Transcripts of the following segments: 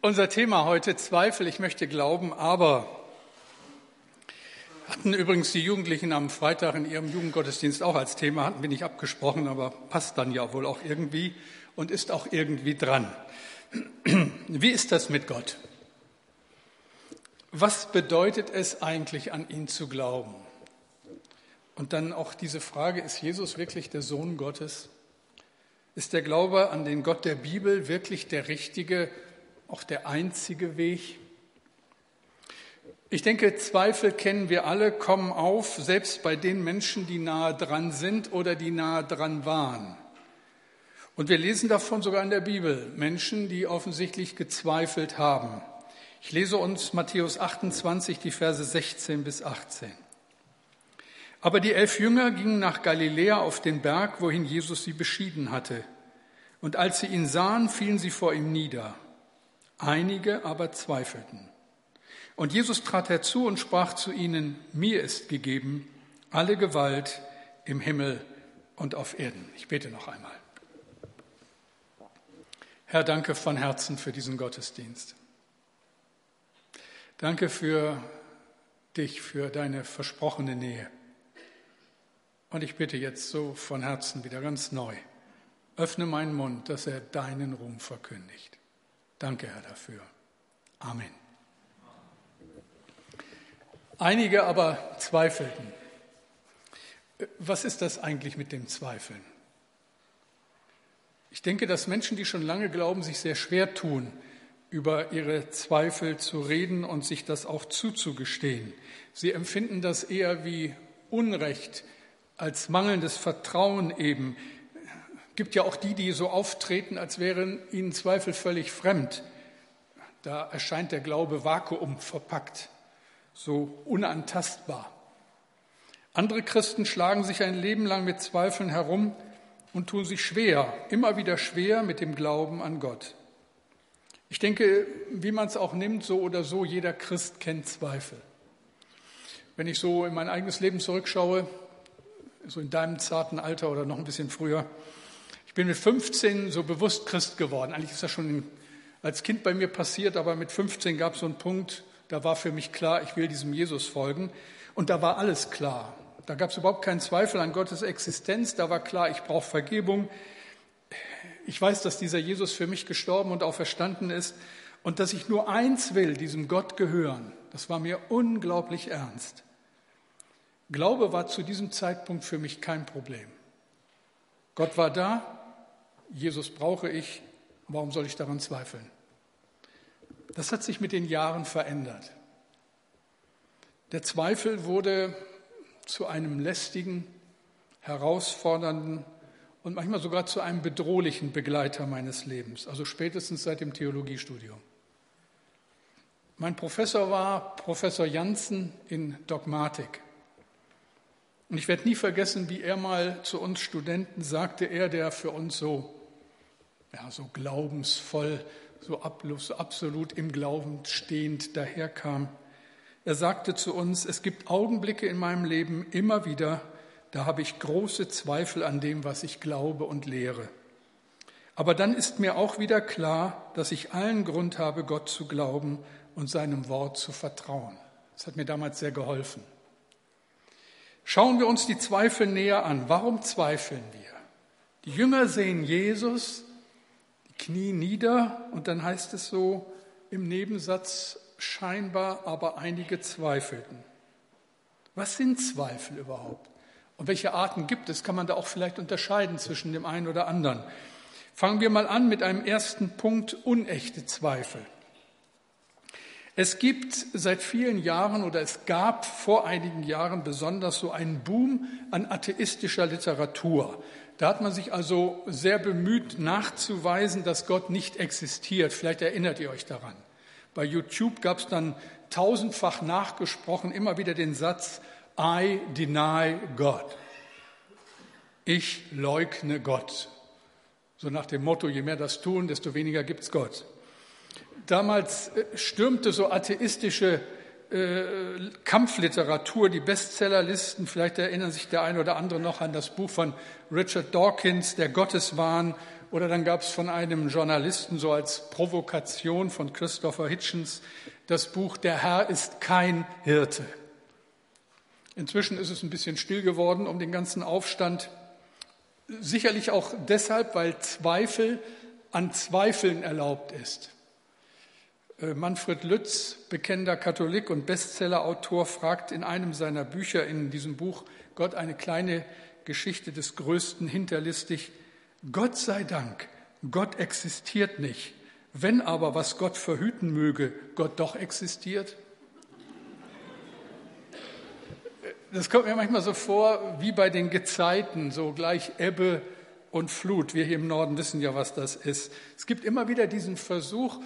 Unser Thema heute Zweifel, ich möchte glauben, aber hatten übrigens die Jugendlichen am Freitag in ihrem Jugendgottesdienst auch als Thema, hatten wir nicht abgesprochen, aber passt dann ja wohl auch irgendwie und ist auch irgendwie dran. Wie ist das mit Gott? Was bedeutet es eigentlich, an ihn zu glauben? Und dann auch diese Frage, ist Jesus wirklich der Sohn Gottes? Ist der Glaube an den Gott der Bibel wirklich der richtige, auch der einzige Weg? Ich denke, Zweifel kennen wir alle, kommen auf, selbst bei den Menschen, die nahe dran sind oder die nahe dran waren. Und wir lesen davon sogar in der Bibel, Menschen, die offensichtlich gezweifelt haben. Ich lese uns Matthäus 28, die Verse 16 bis 18. Aber die elf Jünger gingen nach Galiläa auf den Berg, wohin Jesus sie beschieden hatte. Und als sie ihn sahen, fielen sie vor ihm nieder. Einige aber zweifelten. Und Jesus trat herzu und sprach zu ihnen, mir ist gegeben alle Gewalt im Himmel und auf Erden. Ich bete noch einmal. Herr, danke von Herzen für diesen Gottesdienst. Danke für dich, für deine versprochene Nähe. Und ich bitte jetzt so von Herzen wieder ganz neu, öffne meinen Mund, dass er deinen Ruhm verkündigt. Danke, Herr, dafür. Amen. Einige aber zweifelten. Was ist das eigentlich mit dem Zweifeln? Ich denke, dass Menschen, die schon lange glauben, sich sehr schwer tun, über ihre Zweifel zu reden und sich das auch zuzugestehen. Sie empfinden das eher wie Unrecht, als mangelndes Vertrauen eben. Es gibt ja auch die, die so auftreten, als wären ihnen Zweifel völlig fremd. Da erscheint der Glaube vakuum verpackt, so unantastbar. Andere Christen schlagen sich ein Leben lang mit Zweifeln herum und tun sich schwer, immer wieder schwer mit dem Glauben an Gott. Ich denke, wie man es auch nimmt, so oder so, jeder Christ kennt Zweifel. Wenn ich so in mein eigenes Leben zurückschaue, so in deinem zarten Alter oder noch ein bisschen früher. Bin mit 15 so bewusst Christ geworden. Eigentlich ist das schon als Kind bei mir passiert, aber mit 15 gab es so einen Punkt, da war für mich klar, ich will diesem Jesus folgen. Und da war alles klar. Da gab es überhaupt keinen Zweifel an Gottes Existenz. Da war klar, ich brauche Vergebung. Ich weiß, dass dieser Jesus für mich gestorben und auferstanden ist und dass ich nur eins will, diesem Gott gehören. Das war mir unglaublich ernst. Glaube war zu diesem Zeitpunkt für mich kein Problem. Gott war da, Jesus brauche ich, warum soll ich daran zweifeln? Das hat sich mit den Jahren verändert. Der Zweifel wurde zu einem lästigen, herausfordernden und manchmal sogar zu einem bedrohlichen Begleiter meines Lebens, also spätestens seit dem Theologiestudium. Mein Professor war Professor Janssen in Dogmatik. Und ich werde nie vergessen, wie er mal zu uns Studenten sagte, er, der für uns so, ja, so glaubensvoll, so absolut im Glauben stehend daherkam. Er sagte zu uns, es gibt Augenblicke in meinem Leben immer wieder, da habe ich große Zweifel an dem, was ich glaube und lehre. Aber dann ist mir auch wieder klar, dass ich allen Grund habe, Gott zu glauben und seinem Wort zu vertrauen. Das hat mir damals sehr geholfen. Schauen wir uns die Zweifel näher an. Warum zweifeln wir? Die Jünger sehen Jesus, Knie nieder und dann heißt es so im Nebensatz scheinbar, aber einige zweifelten. Was sind Zweifel überhaupt? Und welche Arten gibt es? Kann man da auch vielleicht unterscheiden zwischen dem einen oder anderen? Fangen wir mal an mit einem ersten Punkt, unechte Zweifel. Es gibt seit vielen Jahren oder es gab vor einigen Jahren besonders so einen Boom an atheistischer Literatur. Da hat man sich also sehr bemüht nachzuweisen, dass Gott nicht existiert. Vielleicht erinnert ihr euch daran. Bei YouTube gab es dann tausendfach nachgesprochen immer wieder den Satz, I deny God. Ich leugne Gott. So nach dem Motto, je mehr das tun, desto weniger gibt es Gott. Damals äh, stürmte so atheistische äh, Kampfliteratur, die Bestsellerlisten. Vielleicht erinnern sich der eine oder andere noch an das Buch von Richard Dawkins, Der Gotteswahn Oder dann gab es von einem Journalisten so als Provokation von Christopher Hitchens das Buch Der Herr ist kein Hirte. Inzwischen ist es ein bisschen still geworden um den ganzen Aufstand. Sicherlich auch deshalb, weil Zweifel an Zweifeln erlaubt ist. Äh, Manfred Lütz, bekennender Katholik und Bestsellerautor, fragt in einem seiner Bücher, in diesem Buch Gott eine kleine Geschichte des Größten hinterlistig, Gott sei Dank, Gott existiert nicht. Wenn aber, was Gott verhüten möge, Gott doch existiert? Das kommt mir manchmal so vor wie bei den Gezeiten, so gleich Ebbe und Flut. Wir hier im Norden wissen ja, was das ist. Es gibt immer wieder diesen Versuch,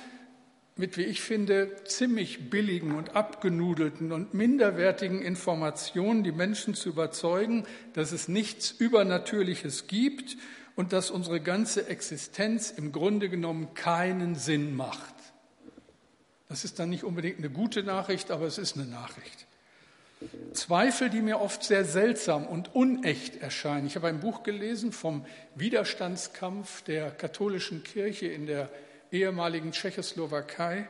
mit, wie ich finde, ziemlich billigen und abgenudelten und minderwertigen Informationen die Menschen zu überzeugen, dass es nichts Übernatürliches gibt und dass unsere ganze Existenz im Grunde genommen keinen Sinn macht. Das ist dann nicht unbedingt eine gute Nachricht, aber es ist eine Nachricht. Zweifel, die mir oft sehr seltsam und unecht erscheinen. Ich habe ein Buch gelesen vom Widerstandskampf der katholischen Kirche in der ehemaligen Tschechoslowakei.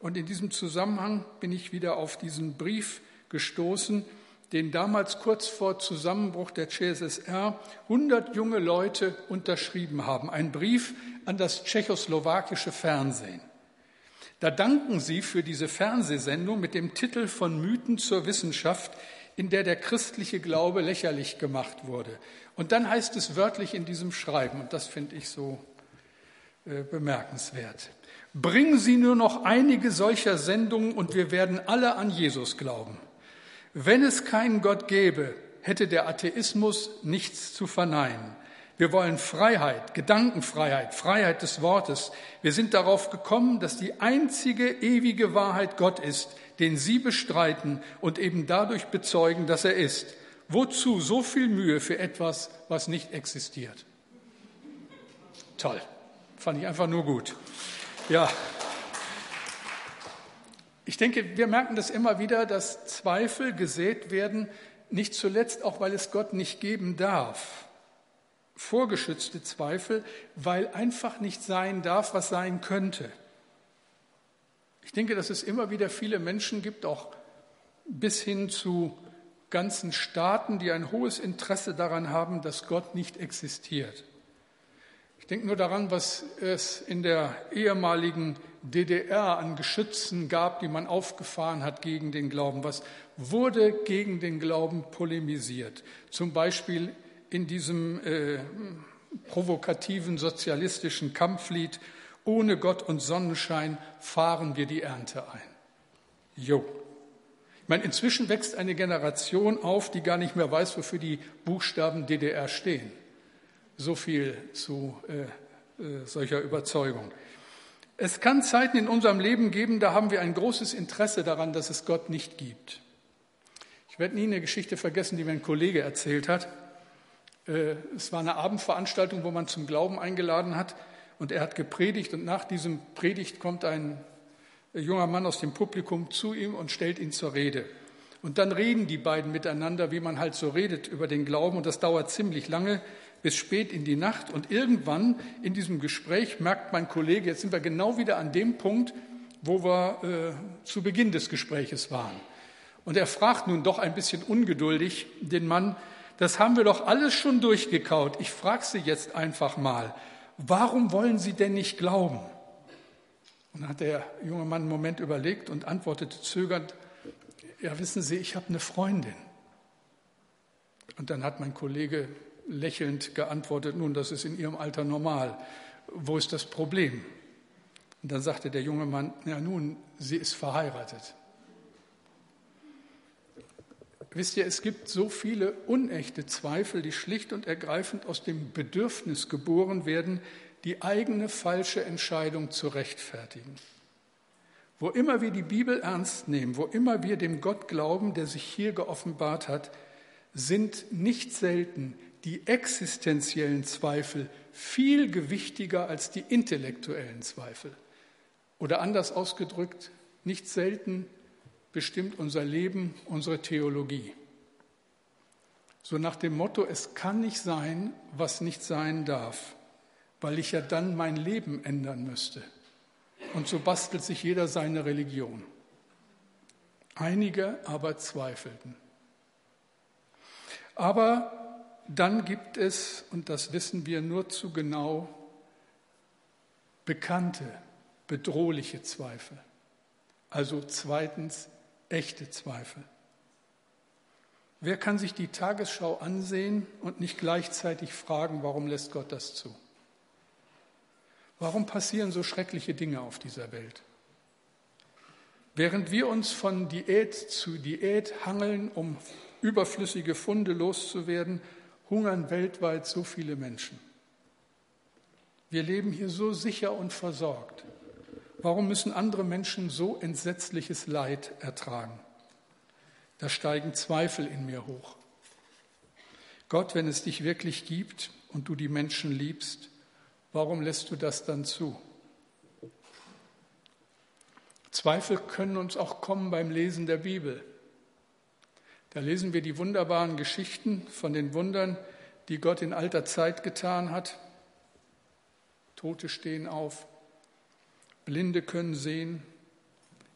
Und in diesem Zusammenhang bin ich wieder auf diesen Brief gestoßen, den damals kurz vor Zusammenbruch der CSSR 100 junge Leute unterschrieben haben. Ein Brief an das tschechoslowakische Fernsehen. Da danken sie für diese Fernsehsendung mit dem Titel von Mythen zur Wissenschaft, in der der christliche Glaube lächerlich gemacht wurde. Und dann heißt es wörtlich in diesem Schreiben, und das finde ich so bemerkenswert. Bringen Sie nur noch einige solcher Sendungen und wir werden alle an Jesus glauben. Wenn es keinen Gott gäbe, hätte der Atheismus nichts zu verneinen. Wir wollen Freiheit, Gedankenfreiheit, Freiheit des Wortes. Wir sind darauf gekommen, dass die einzige ewige Wahrheit Gott ist, den Sie bestreiten und eben dadurch bezeugen, dass er ist. Wozu so viel Mühe für etwas, was nicht existiert? Toll. Fand ich einfach nur gut. Ja. Ich denke, wir merken das immer wieder, dass Zweifel gesät werden, nicht zuletzt auch, weil es Gott nicht geben darf. Vorgeschützte Zweifel, weil einfach nicht sein darf, was sein könnte. Ich denke, dass es immer wieder viele Menschen gibt, auch bis hin zu ganzen Staaten, die ein hohes Interesse daran haben, dass Gott nicht existiert. Ich denke nur daran, was es in der ehemaligen DDR an Geschützen gab, die man aufgefahren hat gegen den Glauben. Was wurde gegen den Glauben polemisiert? Zum Beispiel in diesem äh, provokativen sozialistischen Kampflied Ohne Gott und Sonnenschein fahren wir die Ernte ein. Jo. Ich meine, inzwischen wächst eine Generation auf, die gar nicht mehr weiß, wofür die Buchstaben DDR stehen. So viel zu äh, äh, solcher Überzeugung. Es kann Zeiten in unserem Leben geben, da haben wir ein großes Interesse daran, dass es Gott nicht gibt. Ich werde nie eine Geschichte vergessen, die mir ein Kollege erzählt hat. Äh, es war eine Abendveranstaltung, wo man zum Glauben eingeladen hat und er hat gepredigt und nach diesem Predigt kommt ein junger Mann aus dem Publikum zu ihm und stellt ihn zur Rede. Und dann reden die beiden miteinander, wie man halt so redet über den Glauben und das dauert ziemlich lange bis spät in die Nacht. Und irgendwann in diesem Gespräch merkt mein Kollege, jetzt sind wir genau wieder an dem Punkt, wo wir äh, zu Beginn des Gespräches waren. Und er fragt nun doch ein bisschen ungeduldig den Mann, das haben wir doch alles schon durchgekaut. Ich frage Sie jetzt einfach mal, warum wollen Sie denn nicht glauben? Und dann hat der junge Mann einen Moment überlegt und antwortete zögernd, ja wissen Sie, ich habe eine Freundin. Und dann hat mein Kollege lächelnd geantwortet, nun, das ist in Ihrem Alter normal. Wo ist das Problem? Und dann sagte der junge Mann, ja nun, sie ist verheiratet. Wisst ihr, es gibt so viele unechte Zweifel, die schlicht und ergreifend aus dem Bedürfnis geboren werden, die eigene falsche Entscheidung zu rechtfertigen. Wo immer wir die Bibel ernst nehmen, wo immer wir dem Gott glauben, der sich hier geoffenbart hat, sind nicht selten die existenziellen Zweifel viel gewichtiger als die intellektuellen Zweifel. Oder anders ausgedrückt, nicht selten bestimmt unser Leben, unsere Theologie. So nach dem Motto, es kann nicht sein, was nicht sein darf. weil ich ja dann mein Leben ändern müsste. Und so bastelt sich jeder seine Religion. Einige aber zweifelten. Aber dann gibt es, und das wissen wir nur zu genau, bekannte, bedrohliche Zweifel. Also zweitens echte Zweifel. Wer kann sich die Tagesschau ansehen und nicht gleichzeitig fragen, warum lässt Gott das zu? Warum passieren so schreckliche Dinge auf dieser Welt? Während wir uns von Diät zu Diät hangeln, um überflüssige Funde loszuwerden, hungern weltweit so viele Menschen. Wir leben hier so sicher und versorgt. Warum müssen andere Menschen so entsetzliches Leid ertragen? Da steigen Zweifel in mir hoch. Gott, wenn es dich wirklich gibt und du die Menschen liebst, warum lässt du das dann zu? Zweifel können uns auch kommen beim Lesen der Bibel. Da lesen wir die wunderbaren Geschichten von den Wundern, die Gott in alter Zeit getan hat. Tote stehen auf, Blinde können sehen,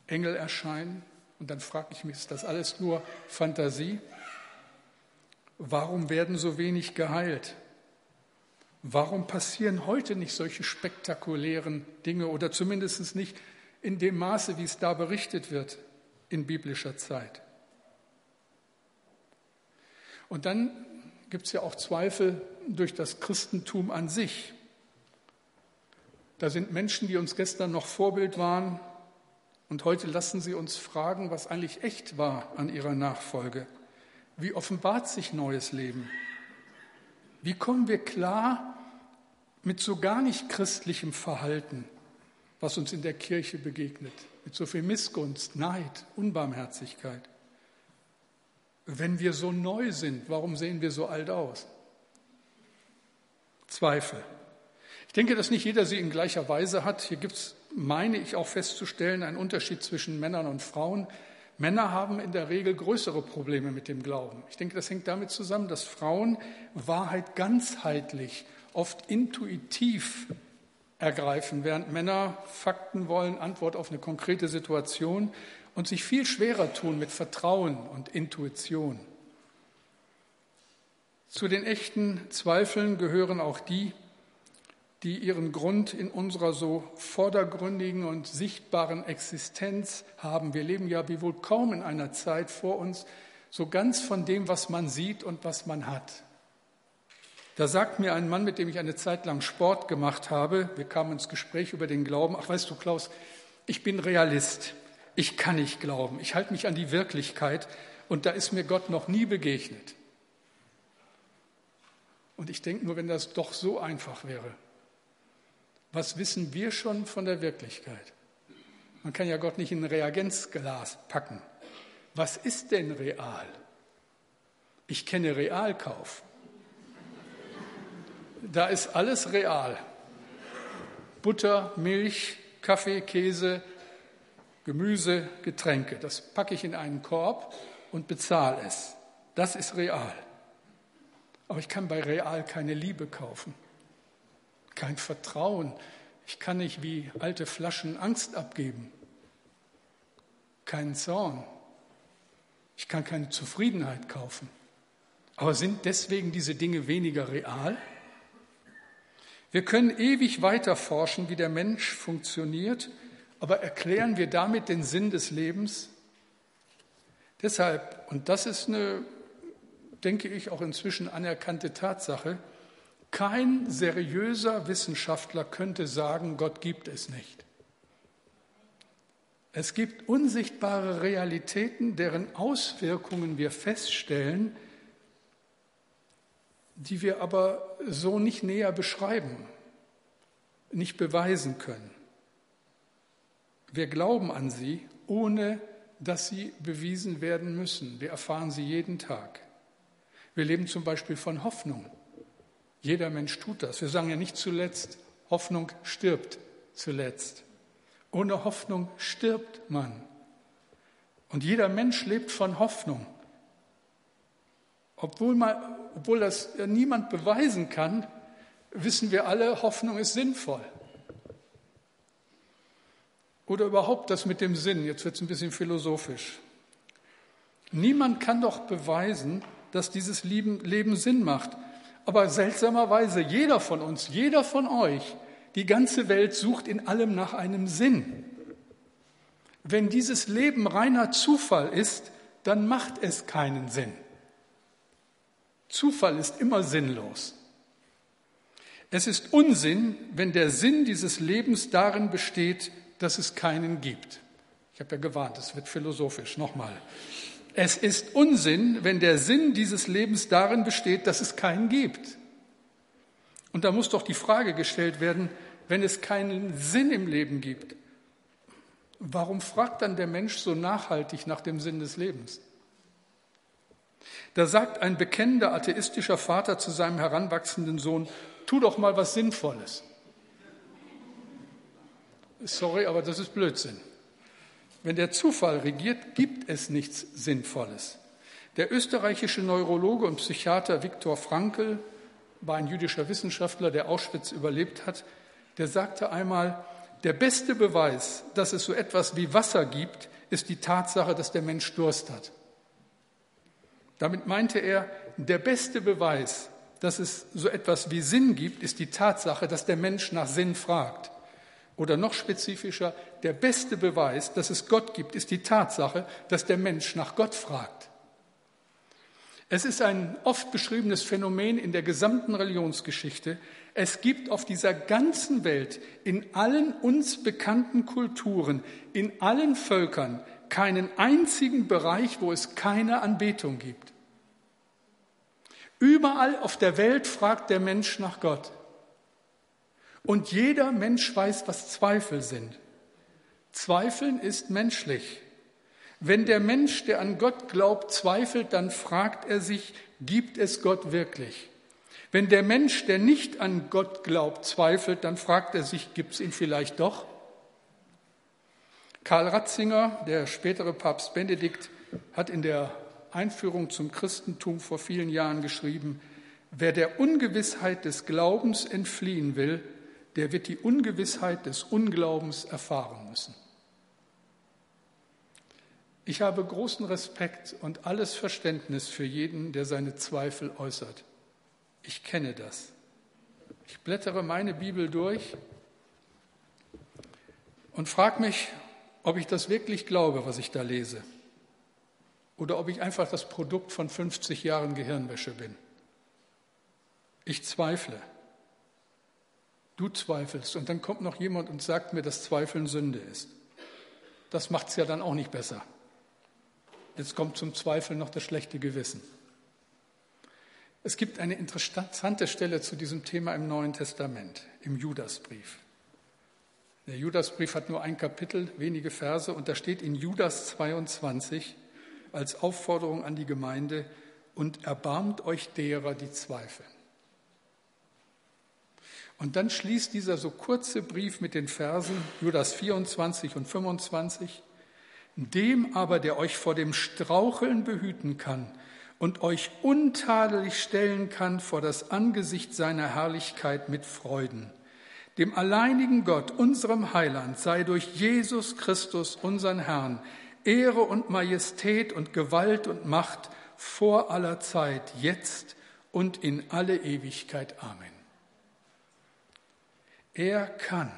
Engel erscheinen. Und dann frage ich mich, ist das alles nur Fantasie? Warum werden so wenig geheilt? Warum passieren heute nicht solche spektakulären Dinge oder zumindest nicht in dem Maße, wie es da berichtet wird in biblischer Zeit? Und dann gibt es ja auch Zweifel durch das Christentum an sich. Da sind Menschen, die uns gestern noch Vorbild waren, und heute lassen sie uns fragen, was eigentlich echt war an ihrer Nachfolge. Wie offenbart sich neues Leben? Wie kommen wir klar mit so gar nicht christlichem Verhalten, was uns in der Kirche begegnet, mit so viel Missgunst, Neid, Unbarmherzigkeit? Wenn wir so neu sind, warum sehen wir so alt aus? Zweifel. Ich denke, dass nicht jeder sie in gleicher Weise hat. Hier gibt es meine ich auch festzustellen, ein Unterschied zwischen Männern und Frauen. Männer haben in der Regel größere Probleme mit dem Glauben. Ich denke, das hängt damit zusammen, dass Frauen Wahrheit ganzheitlich, oft intuitiv ergreifen, während Männer Fakten wollen, Antwort auf eine konkrete Situation und sich viel schwerer tun mit Vertrauen und Intuition. Zu den echten Zweifeln gehören auch die, die ihren Grund in unserer so vordergründigen und sichtbaren Existenz haben. Wir leben ja wie wohl kaum in einer Zeit vor uns so ganz von dem, was man sieht und was man hat. Da sagt mir ein Mann, mit dem ich eine Zeit lang Sport gemacht habe, wir kamen ins Gespräch über den Glauben, ach weißt du Klaus, ich bin Realist, ich kann nicht glauben, ich halte mich an die Wirklichkeit und da ist mir Gott noch nie begegnet. Und ich denke nur, wenn das doch so einfach wäre, was wissen wir schon von der Wirklichkeit? Man kann ja Gott nicht in ein Reagenzglas packen. Was ist denn real? Ich kenne Realkauf. Da ist alles real. Butter, Milch, Kaffee, Käse, Gemüse, Getränke. Das packe ich in einen Korb und bezahle es. Das ist real. Aber ich kann bei Real keine Liebe kaufen kein Vertrauen. Ich kann nicht wie alte Flaschen Angst abgeben. Keinen Zorn. Ich kann keine Zufriedenheit kaufen. Aber sind deswegen diese Dinge weniger real? Wir können ewig weiter forschen, wie der Mensch funktioniert, aber erklären wir damit den Sinn des Lebens? Deshalb, und das ist eine, denke ich, auch inzwischen anerkannte Tatsache, kein seriöser Wissenschaftler könnte sagen, Gott gibt es nicht. Es gibt unsichtbare Realitäten, deren Auswirkungen wir feststellen, die wir aber so nicht näher beschreiben, nicht beweisen können. Wir glauben an sie, ohne dass sie bewiesen werden müssen. Wir erfahren sie jeden Tag. Wir leben zum Beispiel von Hoffnung. Jeder Mensch tut das. Wir sagen ja nicht zuletzt, Hoffnung stirbt zuletzt. Ohne Hoffnung stirbt man. Und jeder Mensch lebt von Hoffnung. Obwohl, man, obwohl das niemand beweisen kann, wissen wir alle, Hoffnung ist sinnvoll. Oder überhaupt das mit dem Sinn, jetzt wird es ein bisschen philosophisch. Niemand kann doch beweisen, dass dieses Leben Sinn macht. Aber seltsamerweise, jeder von uns, jeder von euch, die ganze Welt sucht in allem nach einem Sinn. Wenn dieses Leben reiner Zufall ist, dann macht es keinen Sinn. Zufall ist immer sinnlos. Es ist Unsinn, wenn der Sinn dieses Lebens darin besteht, dass es keinen gibt. Ich habe ja gewarnt, es wird philosophisch. Nochmal. Es ist Unsinn, wenn der Sinn dieses Lebens darin besteht, dass es keinen gibt. Und da muss doch die Frage gestellt werden, wenn es keinen Sinn im Leben gibt, warum fragt dann der Mensch so nachhaltig nach dem Sinn des Lebens? Da sagt ein bekennender atheistischer Vater zu seinem heranwachsenden Sohn, tu doch mal was Sinnvolles. Sorry, aber das ist Blödsinn. Wenn der Zufall regiert, gibt es nichts Sinnvolles. Der österreichische Neurologe und Psychiater Viktor Frankl war ein jüdischer Wissenschaftler, der Auschwitz überlebt hat. Der sagte einmal, der beste Beweis, dass es so etwas wie Wasser gibt, ist die Tatsache, dass der Mensch Durst hat. Damit meinte er, der beste Beweis, dass es so etwas wie Sinn gibt, ist die Tatsache, dass der Mensch nach Sinn fragt. Oder noch spezifischer, der beste Beweis, dass es Gott gibt, ist die Tatsache, dass der Mensch nach Gott fragt. Es ist ein oft beschriebenes Phänomen in der gesamten Religionsgeschichte. Es gibt auf dieser ganzen Welt, in allen uns bekannten Kulturen, in allen Völkern keinen einzigen Bereich, wo es keine Anbetung gibt. Überall auf der Welt fragt der Mensch nach Gott. Und jeder Mensch weiß, was Zweifel sind. Zweifeln ist menschlich. Wenn der Mensch, der an Gott glaubt, zweifelt, dann fragt er sich, gibt es Gott wirklich? Wenn der Mensch, der nicht an Gott glaubt, zweifelt, dann fragt er sich, gibt es ihn vielleicht doch? Karl Ratzinger, der spätere Papst Benedikt, hat in der Einführung zum Christentum vor vielen Jahren geschrieben, wer der Ungewissheit des Glaubens entfliehen will, der wird die Ungewissheit des Unglaubens erfahren müssen. Ich habe großen Respekt und alles Verständnis für jeden, der seine Zweifel äußert. Ich kenne das. Ich blättere meine Bibel durch und frage mich, ob ich das wirklich glaube, was ich da lese, oder ob ich einfach das Produkt von 50 Jahren Gehirnwäsche bin. Ich zweifle. Du zweifelst und dann kommt noch jemand und sagt mir, dass Zweifeln Sünde ist. Das macht es ja dann auch nicht besser. Jetzt kommt zum Zweifel noch das schlechte Gewissen. Es gibt eine interessante Stelle zu diesem Thema im Neuen Testament, im Judasbrief. Der Judasbrief hat nur ein Kapitel, wenige Verse, und da steht in Judas 22 als Aufforderung an die Gemeinde, und erbarmt euch derer, die zweifeln. Und dann schließt dieser so kurze Brief mit den Versen Judas 24 und 25. Dem aber, der euch vor dem Straucheln behüten kann und euch untadelig stellen kann vor das Angesicht seiner Herrlichkeit mit Freuden. Dem alleinigen Gott, unserem Heiland, sei durch Jesus Christus, unseren Herrn, Ehre und Majestät und Gewalt und Macht vor aller Zeit, jetzt und in alle Ewigkeit. Amen. Er kann.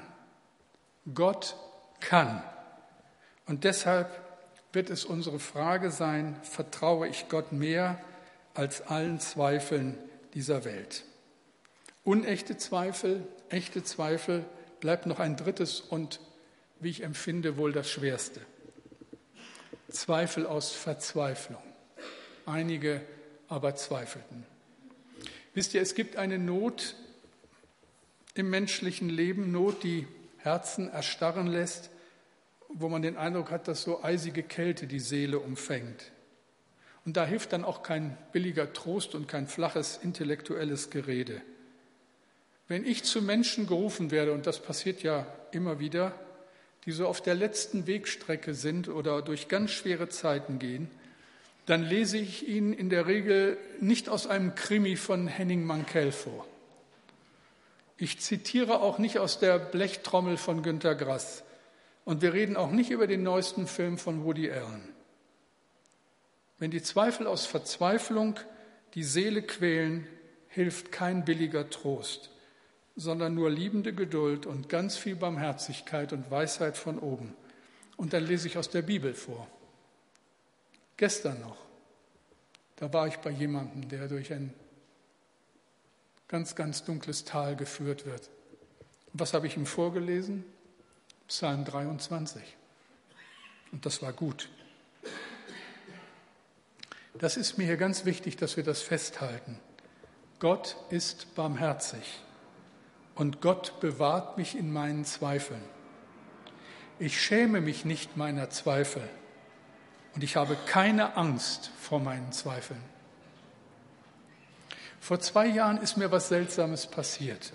Gott kann. Und deshalb wird es unsere Frage sein, vertraue ich Gott mehr als allen Zweifeln dieser Welt? Unechte Zweifel, echte Zweifel, bleibt noch ein drittes und, wie ich empfinde, wohl das Schwerste. Zweifel aus Verzweiflung. Einige aber zweifelten. Wisst ihr, es gibt eine Not im menschlichen Leben, Not, die Herzen erstarren lässt, wo man den Eindruck hat, dass so eisige Kälte die Seele umfängt. Und da hilft dann auch kein billiger Trost und kein flaches intellektuelles Gerede. Wenn ich zu Menschen gerufen werde, und das passiert ja immer wieder, die so auf der letzten Wegstrecke sind oder durch ganz schwere Zeiten gehen, dann lese ich ihnen in der Regel nicht aus einem Krimi von Henning Mankell vor Ich zitiere auch nicht aus der Blechtrommel von Günter Grass. Und wir reden auch nicht über den neuesten Film von Woody Allen. Wenn die Zweifel aus Verzweiflung die Seele quälen, hilft kein billiger Trost, sondern nur liebende Geduld und ganz viel Barmherzigkeit und Weisheit von oben. Und dann lese ich aus der Bibel vor. Gestern noch, da war ich bei jemandem, der durch ein ganz, ganz dunkles Tal geführt wird. Und was habe ich ihm vorgelesen? Psalm 23. Und das war gut. Das ist mir hier ganz wichtig, dass wir das festhalten. Gott ist barmherzig und Gott bewahrt mich in meinen Zweifeln. Ich schäme mich nicht meiner Zweifel und ich habe keine Angst vor meinen Zweifeln. Vor zwei Jahren ist mir was Seltsames passiert.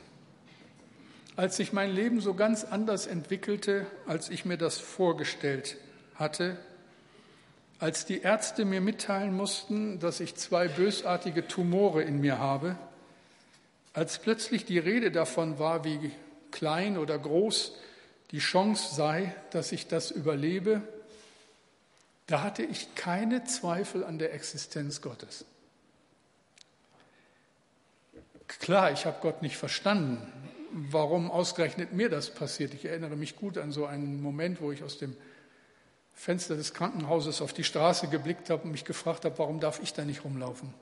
Als sich mein Leben so ganz anders entwickelte, als ich mir das vorgestellt hatte, als die Ärzte mir mitteilen mussten, dass ich zwei bösartige Tumore in mir habe, als plötzlich die Rede davon war, wie klein oder groß die Chance sei, dass ich das überlebe, da hatte ich keine Zweifel an der Existenz Gottes. Klar, ich habe Gott nicht verstanden, warum ausgerechnet mir das passiert. Ich erinnere mich gut an so einen Moment, wo ich aus dem Fenster des Krankenhauses auf die Straße geblickt habe und mich gefragt habe, warum darf ich da nicht rumlaufen?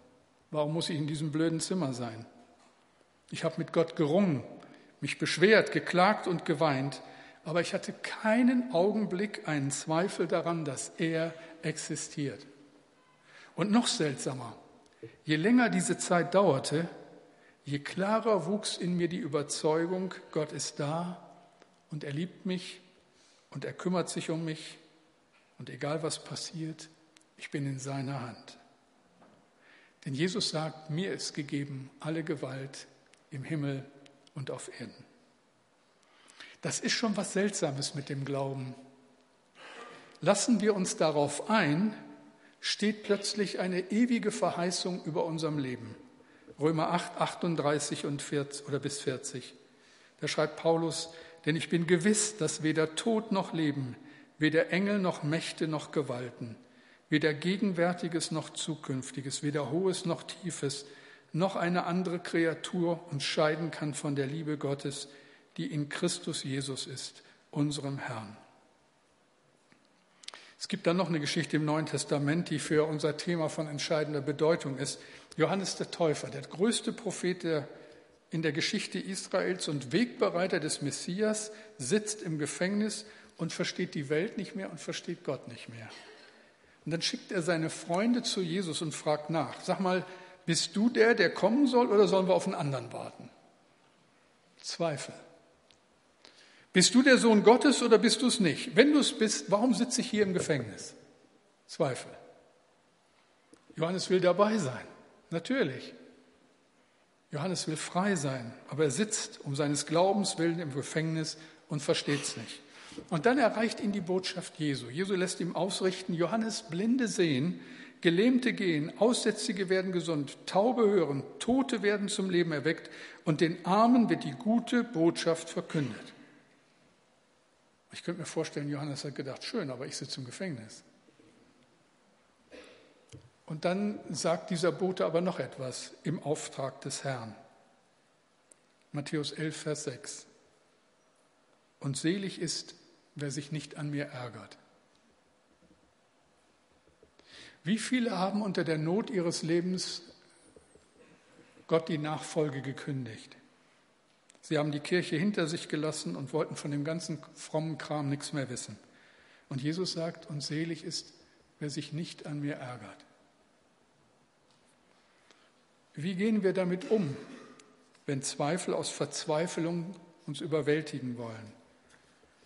Warum muss ich in diesem blöden Zimmer sein? Ich habe mit Gott gerungen, mich beschwert, geklagt und geweint, aber ich hatte keinen Augenblick einen Zweifel daran, dass er existiert. Und noch seltsamer, je länger diese Zeit dauerte, je klarer wuchs in mir die Überzeugung, Gott ist da und er liebt mich und er kümmert sich um mich und egal was passiert, ich bin in seiner Hand. Denn Jesus sagt, mir ist gegeben alle Gewalt im Himmel und auf Erden. Das ist schon was Seltsames mit dem Glauben. Lassen wir uns darauf ein, steht plötzlich eine ewige Verheißung über unserem Leben. Römer 8, 38 und 40, oder bis 40. Da schreibt Paulus, denn ich bin gewiss, dass weder Tod noch Leben, weder Engel noch Mächte noch Gewalten, weder Gegenwärtiges noch Zukünftiges, weder Hohes noch Tiefes, noch eine andere Kreatur uns scheiden kann von der Liebe Gottes, die in Christus Jesus ist, unserem Herrn. Es gibt dann noch eine Geschichte im Neuen Testament, die für unser Thema von entscheidender Bedeutung ist. Johannes der Täufer, der größte Prophet in der Geschichte Israels und Wegbereiter des Messias, sitzt im Gefängnis und versteht die Welt nicht mehr und versteht Gott nicht mehr. Und dann schickt er seine Freunde zu Jesus und fragt nach, sag mal, bist du der, der kommen soll oder sollen wir auf einen anderen warten? Zweifel. Bist du der Sohn Gottes oder bist du es nicht? Wenn du es bist, warum sitze ich hier im Gefängnis? Zweifel. Johannes will dabei sein, natürlich. Johannes will frei sein, aber er sitzt um seines Glaubens willen im Gefängnis und versteht es nicht. Und dann erreicht ihn die Botschaft Jesu. Jesu lässt ihm ausrichten, Johannes Blinde sehen, Gelähmte gehen, Aussätzige werden gesund, Taube hören, Tote werden zum Leben erweckt und den Armen wird die gute Botschaft verkündet. Ich könnte mir vorstellen, Johannes hat gedacht, schön, aber ich sitze im Gefängnis. Und dann sagt dieser Bote aber noch etwas im Auftrag des Herrn. Matthäus 11, Vers 6. Und selig ist, wer sich nicht an mir ärgert. Wie viele haben unter der Not ihres Lebens Gott die Nachfolge gekündigt? Sie haben die Kirche hinter sich gelassen und wollten von dem ganzen frommen Kram nichts mehr wissen. Und Jesus sagt, und selig ist, wer sich nicht an mir ärgert. Wie gehen wir damit um, wenn Zweifel aus Verzweiflung uns überwältigen wollen?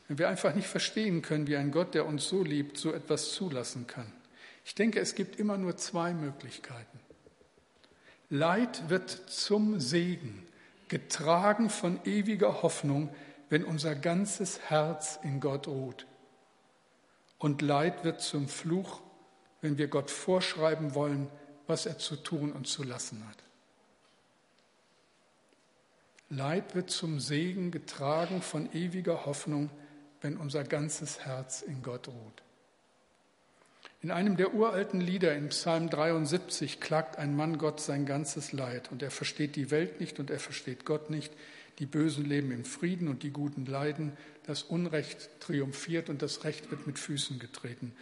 Wenn wir einfach nicht verstehen können, wie ein Gott, der uns so liebt, so etwas zulassen kann? Ich denke, es gibt immer nur zwei Möglichkeiten. Leid wird zum Segen, getragen von ewiger Hoffnung, wenn unser ganzes Herz in Gott ruht. Und Leid wird zum Fluch, wenn wir Gott vorschreiben wollen, was er zu tun und zu lassen hat. Leid wird zum Segen getragen von ewiger Hoffnung, wenn unser ganzes Herz in Gott ruht. In einem der uralten Lieder in Psalm 73 klagt ein Mann Gott sein ganzes Leid und er versteht die Welt nicht und er versteht Gott nicht. Die Bösen leben im Frieden und die Guten leiden. Das Unrecht triumphiert und das Recht wird mit Füßen getreten.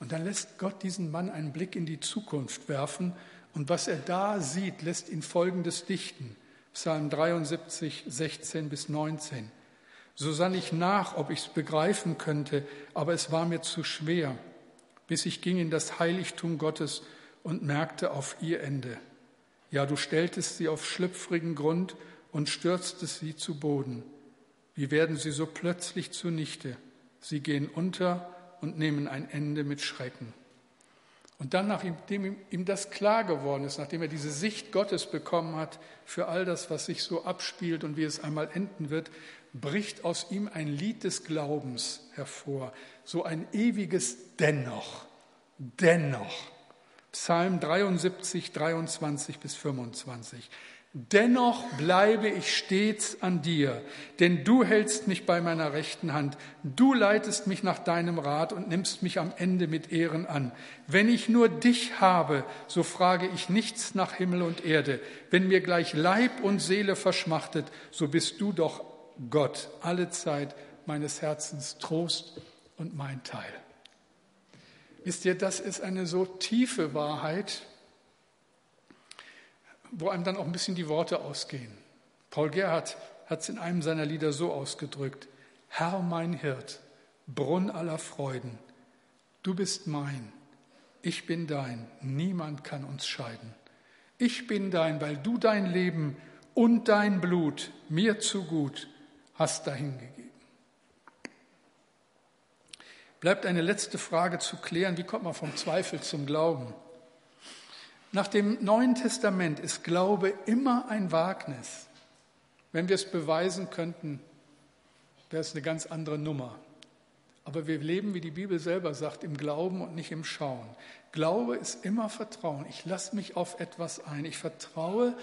Und dann lässt Gott diesen Mann einen Blick in die Zukunft werfen und was er da sieht, lässt ihn Folgendes dichten. Psalm 73, 16 bis 19. So sann ich nach, ob ich es begreifen könnte, aber es war mir zu schwer bis ich ging in das Heiligtum Gottes und merkte auf ihr Ende. Ja, du stelltest sie auf schlüpfrigen Grund und stürztest sie zu Boden. Wie werden sie so plötzlich zunichte? Sie gehen unter und nehmen ein Ende mit Schrecken. Und dann, nachdem ihm das klar geworden ist, nachdem er diese Sicht Gottes bekommen hat für all das, was sich so abspielt und wie es einmal enden wird, bricht aus ihm ein Lied des Glaubens hervor, so ein ewiges Dennoch, dennoch. Psalm 73, 23 bis 25. Dennoch bleibe ich stets an dir, denn du hältst mich bei meiner rechten Hand. Du leitest mich nach deinem Rat und nimmst mich am Ende mit Ehren an. Wenn ich nur dich habe, so frage ich nichts nach Himmel und Erde. Wenn mir gleich Leib und Seele verschmachtet, so bist du doch Gott alle Zeit meines Herzens Trost und mein Teil. Wisst ihr, das ist eine so tiefe Wahrheit, wo einem dann auch ein bisschen die Worte ausgehen. Paul Gerhardt hat es in einem seiner Lieder so ausgedrückt, Herr mein Hirt, Brunn aller Freuden, du bist mein, ich bin dein, niemand kann uns scheiden. Ich bin dein, weil du dein Leben und dein Blut mir zu gut hast dahingegeben. Bleibt eine letzte Frage zu klären, wie kommt man vom Zweifel zum Glauben? Nach dem Neuen Testament ist Glaube immer ein Wagnis. Wenn wir es beweisen könnten, wäre es eine ganz andere Nummer. Aber wir leben, wie die Bibel selber sagt, im Glauben und nicht im Schauen. Glaube ist immer Vertrauen. Ich lasse mich auf etwas ein. Ich vertraue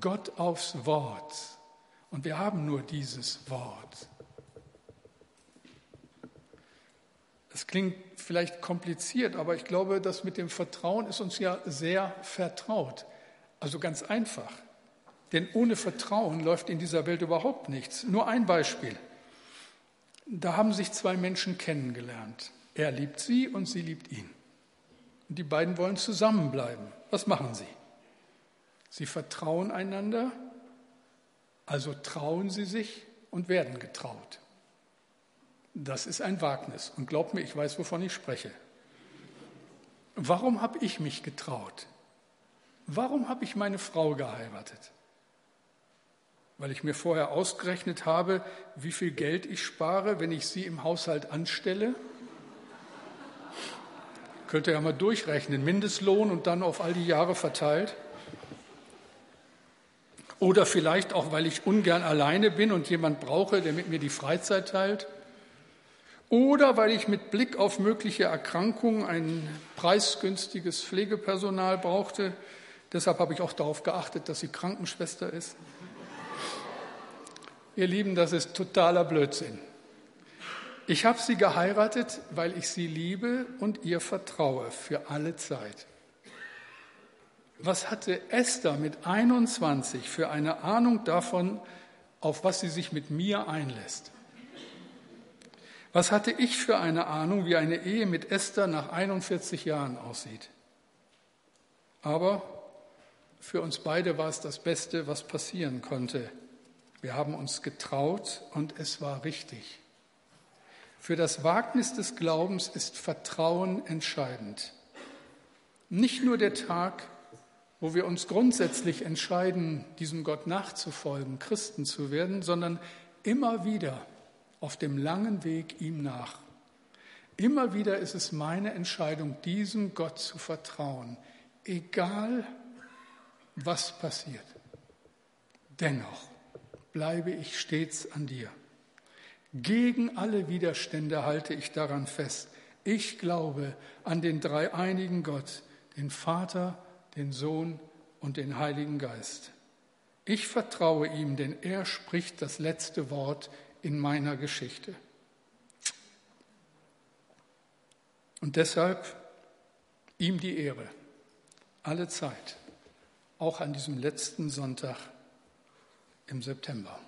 Gott aufs Wort. Und wir haben nur dieses Wort. Es klingt vielleicht kompliziert, aber ich glaube, das mit dem Vertrauen ist uns ja sehr vertraut. Also ganz einfach. Denn ohne Vertrauen läuft in dieser Welt überhaupt nichts. Nur ein Beispiel. Da haben sich zwei Menschen kennengelernt. Er liebt sie und sie liebt ihn. Und die beiden wollen zusammenbleiben. Was machen sie? Sie vertrauen einander also trauen sie sich und werden getraut. Das ist ein Wagnis. Und glaubt mir, ich weiß, wovon ich spreche. Warum habe ich mich getraut? Warum habe ich meine Frau geheiratet? Weil ich mir vorher ausgerechnet habe, wie viel Geld ich spare, wenn ich sie im Haushalt anstelle. Könnt ihr ja mal durchrechnen, Mindestlohn und dann auf all die Jahre verteilt. Oder vielleicht auch, weil ich ungern alleine bin und jemand brauche, der mit mir die Freizeit teilt. Oder weil ich mit Blick auf mögliche Erkrankungen ein preisgünstiges Pflegepersonal brauchte. Deshalb habe ich auch darauf geachtet, dass sie Krankenschwester ist. Ihr Lieben, das ist totaler Blödsinn. Ich habe sie geheiratet, weil ich sie liebe und ihr vertraue für alle Zeit. Was hatte Esther mit 21 für eine Ahnung davon, auf was sie sich mit mir einlässt? Was hatte ich für eine Ahnung, wie eine Ehe mit Esther nach 41 Jahren aussieht? Aber für uns beide war es das Beste, was passieren konnte. Wir haben uns getraut und es war richtig. Für das Wagnis des Glaubens ist Vertrauen entscheidend. Nicht nur der Tag, wo wir uns grundsätzlich entscheiden, diesem Gott nachzufolgen, Christen zu werden, sondern immer wieder auf dem langen Weg ihm nach. Immer wieder ist es meine Entscheidung, diesem Gott zu vertrauen, egal was passiert. Dennoch bleibe ich stets an dir. Gegen alle Widerstände halte ich daran fest. Ich glaube an den dreieinigen Gott, den Vater, den Sohn und den Heiligen Geist. Ich vertraue ihm, denn er spricht das letzte Wort in meiner Geschichte. Und deshalb ihm die Ehre, alle Zeit, auch an diesem letzten Sonntag im September.